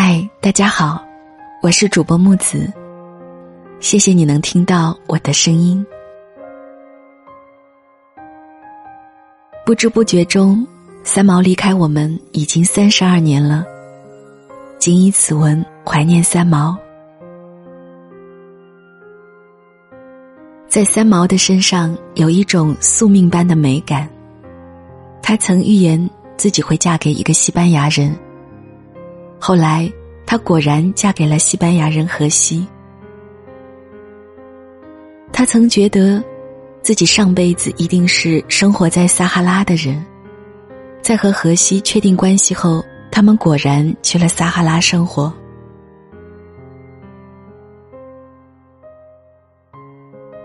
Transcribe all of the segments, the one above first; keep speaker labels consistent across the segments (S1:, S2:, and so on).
S1: 嗨，大家好，我是主播木子。谢谢你能听到我的声音。不知不觉中，三毛离开我们已经三十二年了。谨以此文怀念三毛。在三毛的身上有一种宿命般的美感。她曾预言自己会嫁给一个西班牙人。后来，她果然嫁给了西班牙人荷西。她曾觉得，自己上辈子一定是生活在撒哈拉的人。在和荷西确定关系后，他们果然去了撒哈拉生活。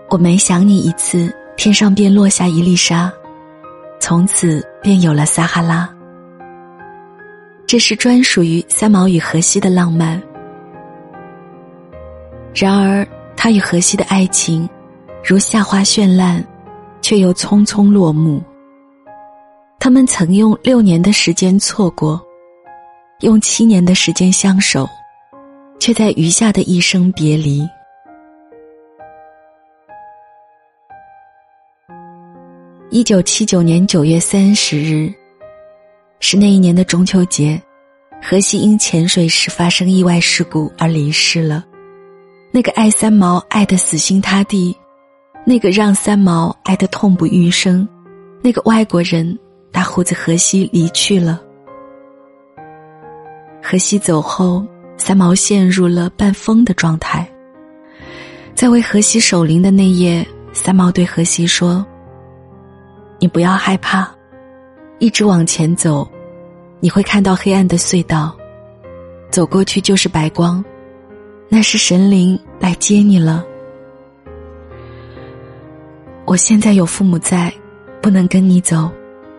S1: 我每想你一次，天上便落下一粒沙，从此便有了撒哈拉。这是专属于三毛与荷西的浪漫。然而，他与荷西的爱情，如夏花绚烂，却又匆匆落幕。他们曾用六年的时间错过，用七年的时间相守，却在余下的一生别离。一九七九年九月三十日，是那一年的中秋节，荷西因潜水时发生意外事故而离世了。那个爱三毛爱得死心塌地，那个让三毛爱得痛不欲生，那个外国人大胡子荷西离去了。荷西走后，三毛陷入了半疯的状态。在为荷西守灵的那夜，三毛对荷西说。你不要害怕，一直往前走，你会看到黑暗的隧道，走过去就是白光，那是神灵来接你了。我现在有父母在，不能跟你走，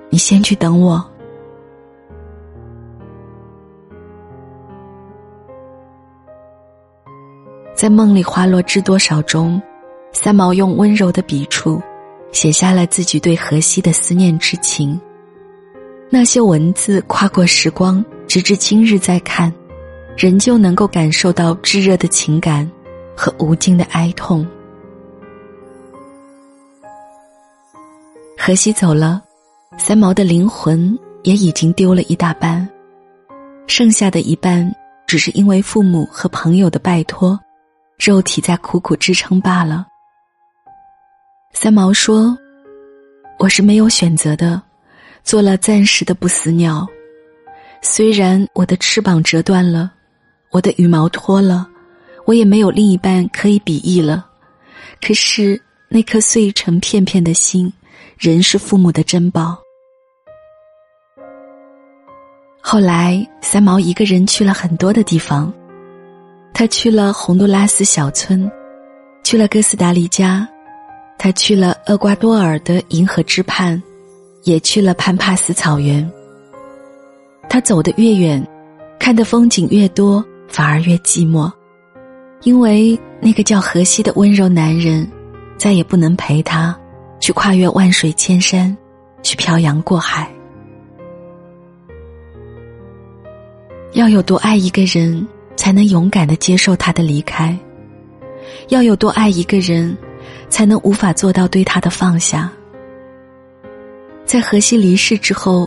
S1: 你先去等我。在梦里花落知多少中，三毛用温柔的笔触。写下了自己对荷西的思念之情。那些文字跨过时光，直至今日再看，仍旧能够感受到炙热的情感和无尽的哀痛。荷西走了，三毛的灵魂也已经丢了一大半，剩下的一半只是因为父母和朋友的拜托，肉体在苦苦支撑罢了。三毛说：“我是没有选择的，做了暂时的不死鸟。虽然我的翅膀折断了，我的羽毛脱了，我也没有另一半可以比翼了。可是那颗碎成片片的心，仍是父母的珍宝。”后来，三毛一个人去了很多的地方，他去了洪都拉斯小村，去了哥斯达黎加。他去了厄瓜多尔的银河之畔，也去了潘帕斯草原。他走得越远，看的风景越多，反而越寂寞，因为那个叫荷西的温柔男人，再也不能陪他去跨越万水千山，去漂洋过海。要有多爱一个人，才能勇敢的接受他的离开？要有多爱一个人？才能无法做到对他的放下。在荷西离世之后，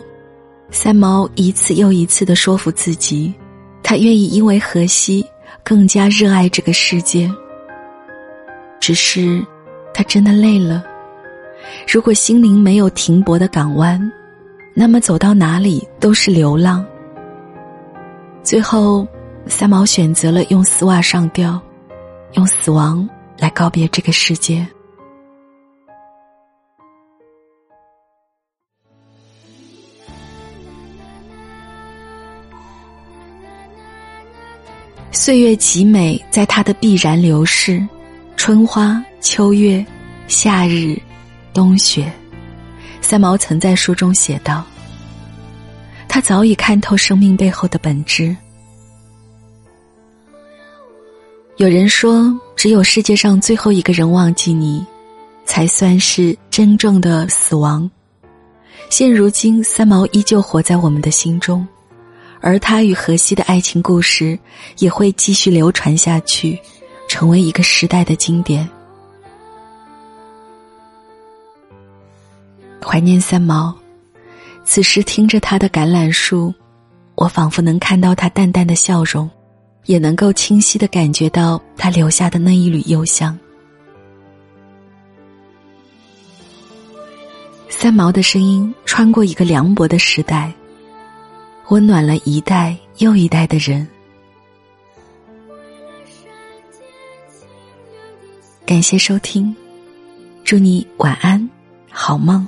S1: 三毛一次又一次的说服自己，他愿意因为荷西更加热爱这个世界。只是，他真的累了。如果心灵没有停泊的港湾，那么走到哪里都是流浪。最后，三毛选择了用丝袜上吊，用死亡。来告别这个世界。岁月极美，在它的必然流逝，春花、秋月、夏日、冬雪。三毛曾在书中写道：“他早已看透生命背后的本质。”有人说，只有世界上最后一个人忘记你，才算是真正的死亡。现如今，三毛依旧活在我们的心中，而他与荷西的爱情故事也会继续流传下去，成为一个时代的经典。怀念三毛，此时听着他的《橄榄树》，我仿佛能看到他淡淡的笑容，也能够清晰的感觉到他留下的那一缕幽香。三毛的声音穿过一个凉薄的时代。温暖了一代又一代的人。感谢收听，祝你晚安，好梦。